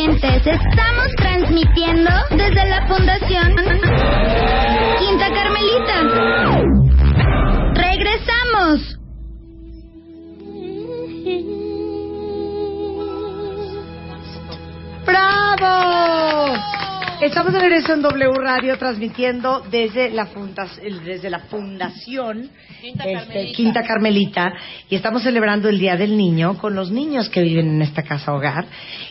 Estamos transmitiendo desde la Fundación Quinta Carmelita. Estamos de regreso en W Radio transmitiendo desde la, el- desde la Fundación Quinta este, Carmelita. Quinta Carmelita y estamos celebrando el Día del Niño con los niños que viven en esta casa hogar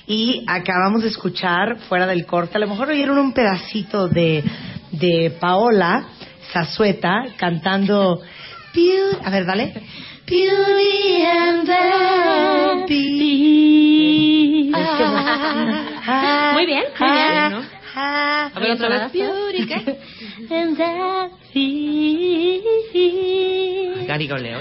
y acabamos de escuchar fuera del corte, a lo mejor oyeron un pedacito de, de Paola Zazueta cantando a ver, dale Beauty and the Beast. Muy bien, muy bien, ¿no? A ver, otra vez. Gary Goleo.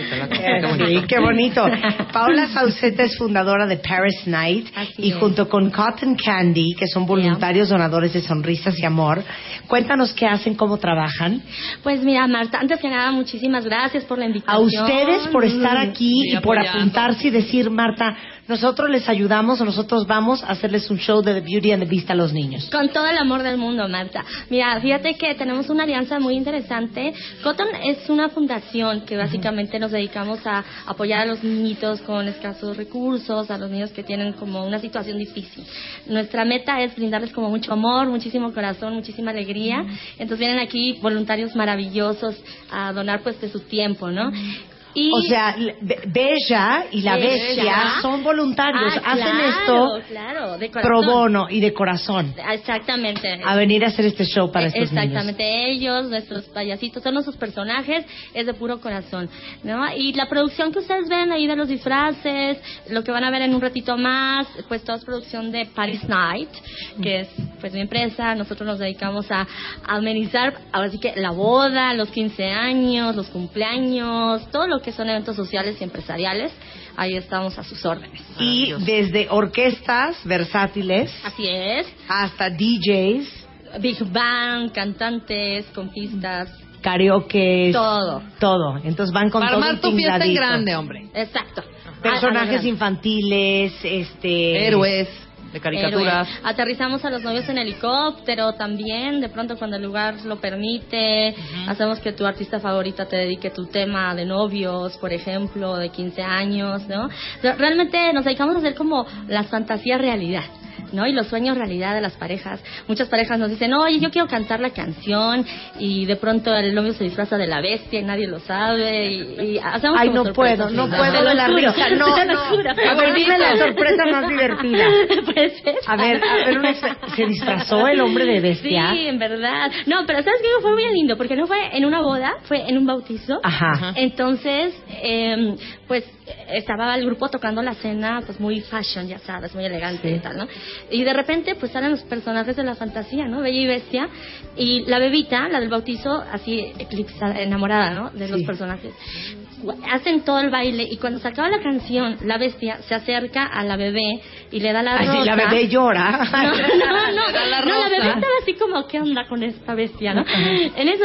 Sí, qué bonito. Paola Sauceta es fundadora de Paris Night Así y es. junto con Cotton Candy, que son voluntarios donadores de sonrisas y amor, cuéntanos qué hacen, cómo trabajan. Pues mira, Marta, antes que nada, muchísimas gracias por la A invitación. ustedes por estar aquí Sí, y por apuntarse y decir, Marta, nosotros les ayudamos o nosotros vamos a hacerles un show de The Beauty and the Beast a los niños. Con todo el amor del mundo, Marta. Mira, fíjate que tenemos una alianza muy interesante. Cotton es una fundación que básicamente nos dedicamos a apoyar a los niñitos con escasos recursos, a los niños que tienen como una situación difícil. Nuestra meta es brindarles como mucho amor, muchísimo corazón, muchísima alegría. Entonces vienen aquí voluntarios maravillosos a donar pues de su tiempo, ¿no? Y O sea, Be- Bella y la. Bestia son voluntarios, Ah, hacen claro, esto claro, de pro bono y de corazón Exactamente. a venir a hacer este show para estos niños. Exactamente, ellos, nuestros payasitos, son nuestros personajes, es de puro corazón, ¿no? Y la producción que ustedes ven ahí de los disfraces, lo que van a ver en un ratito más, pues toda es producción de Paris Night, que es pues mi empresa, nosotros nos dedicamos a, a amenizar, ahora sí que la boda, los 15 años, los cumpleaños, todo lo que son eventos sociales y empresariales, ahí estamos a sus órdenes. Y desde orquestas versátiles Así es, hasta DJs, Big Band, cantantes, compistas, karaoke, todo. todo. Entonces van con Para todo armar tu fiesta en grande, hombre. Exacto. Personajes Ah, ah, infantiles, este... Héroes de caricaturas. héroes. Aterrizamos a los novios en helicóptero también, de pronto cuando el lugar lo permite. Hacemos que tu artista favorita te dedique tu tema de novios, por ejemplo, de 15 años, ¿no? Re- Realmente nos dedicamos a hacer como las fantasías realidad. ¿No? Y los sueños realidad de las parejas. Muchas parejas nos dicen, oye, yo quiero cantar la canción y de pronto el novio se disfraza de la bestia y nadie lo sabe y, y hacemos Ay, como no puedo, no puedo de la juro, risa, no, no. A ver, dime la sorpresa más divertida. Puede ser. A ver, a ver, una- ¿se disfrazó el hombre de bestia? Sí, en verdad. No, pero ¿sabes qué? Fue muy lindo, porque no fue en una boda, fue en un bautizo. Ajá. Entonces, eh, pues estaba el grupo tocando la cena, pues muy fashion, ya sabes, muy elegante y tal, ¿no? Y de repente, pues salen los personajes de la fantasía, ¿no? Bella y bestia. Y la bebita, la del bautizo, así eclipsada, enamorada, ¿no? De los Sí. personajes. Hacen todo el baile y cuando se acaba la canción, la bestia se acerca a la bebé y le da la Ay, sí, la rosa. bebé llora. No, no, no, la no, la rosa. bebé estaba así como, ¿qué onda con esta bestia, no? En eso,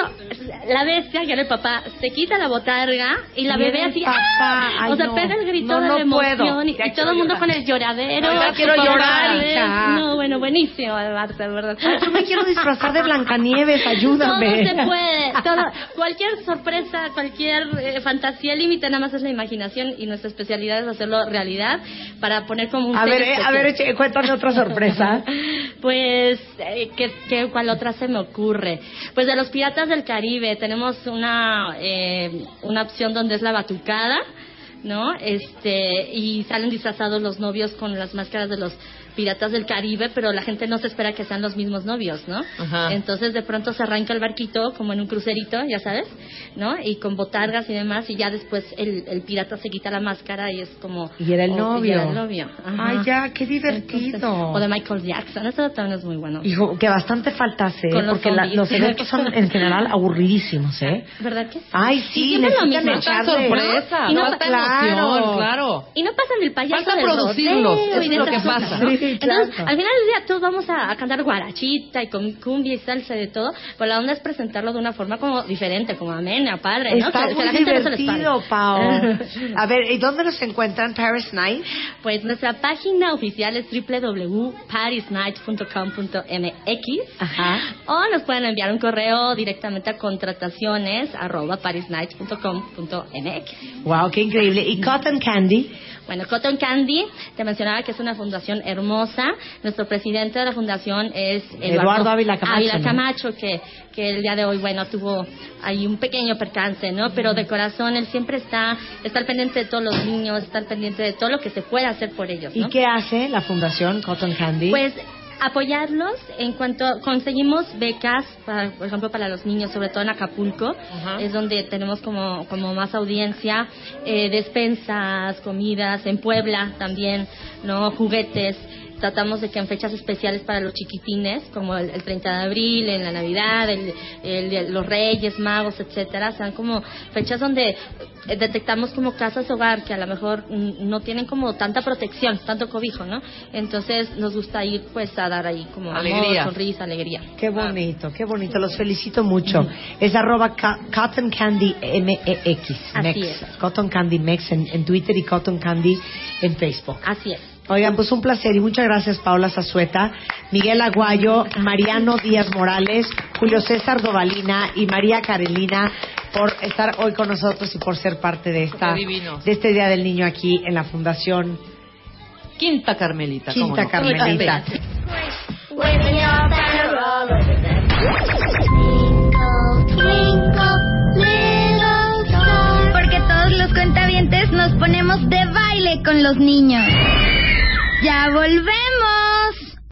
la bestia, que era el papá, se quita la botarga y la Y bebé así, papá. ¡ah! Ay, o sea, no. pega el grito No, de emoción puedo. y, todo el mundo llorar. con el lloradero. Quiero llorar, No, bueno, buenísimo, Marta, verdad. Yo me quiero disfrazar de Blancanieves, ayúdame. Todo se puede, todo, cualquier sorpresa, cualquier eh, fantasía límite, nada más es la imaginación y nuestra especialidad es hacerlo realidad para poner como un A ver, eh, a ver, cuéntame otra sorpresa. Pues, eh, ¿qué, qué, cuál otra se me ocurre? Pues de los Piratas del Caribe tenemos una, eh, una opción donde es la batucada. ¿no? Este, y salen disfrazados los novios con las máscaras de los piratas del Caribe, pero la gente no se espera que sean los mismos novios, ¿no? Ajá. Entonces de pronto se arranca el barquito como en un crucerito, ya sabes, ¿no? Y con botargas y demás, y ya después el, el pirata se quita la máscara y es como... Y era el oh, novio. y era el novio. Ajá. Ay, ya, qué Entonces, divertido. o de Michael Jackson, eso también es muy bueno. Hijo, que bastante faltase, ¿eh? Con los porque la- los eventos son en general aburridísimos, ¿eh? ¿Verdad que sí? Ay, sí, lo necesitan sorpresa, Y no- falta claro. emoción, claro. Y no pasan el payaso Falta producirlos, es lo que pasa. ¿no? Sí, Entonces, claro. al final del día todos vamos a, a cantar guarachita y con cumbia y salsa y de todo, pero la onda es presentarlo de una forma como diferente, como amena, padre, ¿no? Está que, que muy no les divertido. Pao. A ver, ¿y dónde los encuentran Paris Night? Pues nuestra página oficial es www.parisnight.com.mx o nos pueden enviar un correo directamente a contrataciones arroba parisnight.com.mx. Wow, qué increíble. ¿Y Cotton Candy? Bueno, Cotton Candy, te mencionaba que es una fundación hermosa. Nuestro presidente de la fundación es Eduardo Ávila Camacho. Camacho, que, que el día de hoy, bueno, tuvo ahí un pequeño percance, ¿no? Pero de corazón él siempre está, está pendiente de todos los niños, está pendiente de todo lo que se puede hacer por ellos, ¿Y qué hace la fundación Cotton Candy? Pues apoyarlos en cuanto conseguimos becas, para, por ejemplo, para los niños, sobre todo en Acapulco, Ajá. es donde tenemos como, como más audiencia, eh, despensas, comidas, en Puebla también, no juguetes. Tratamos de que en fechas especiales para los chiquitines, como el, el 30 de abril, en la Navidad, el, el- los Reyes, Magos, etcétera, sean como fechas donde eh, detectamos como casas hogar que a lo mejor no tienen como tanta protección, tanto cobijo, ¿no? Entonces nos gusta ir pues a dar ahí como Alegría. amor, sonrisa, alegría. Qué bonito, qué bonito. Los felicito mucho. Es arroba ca- Cotton Candy M-E-X. Así Mex. es. Cotton Candy Mex en, en Twitter y Cotton Candy en Facebook. Así es. Oigan, pues un placer y muchas gracias Paula Zazueta, Miguel Aguayo, Mariano Díaz Morales, Julio César Dovalina y María Carolina por estar hoy con nosotros y por ser parte de esta de este Día del Niño aquí en la Fundación Quinta Carmelita. ¿cómo Quinta no? Carmelita. Porque todos los cuentavientes nos ponemos de baile con los niños. ¡Ya volvemos!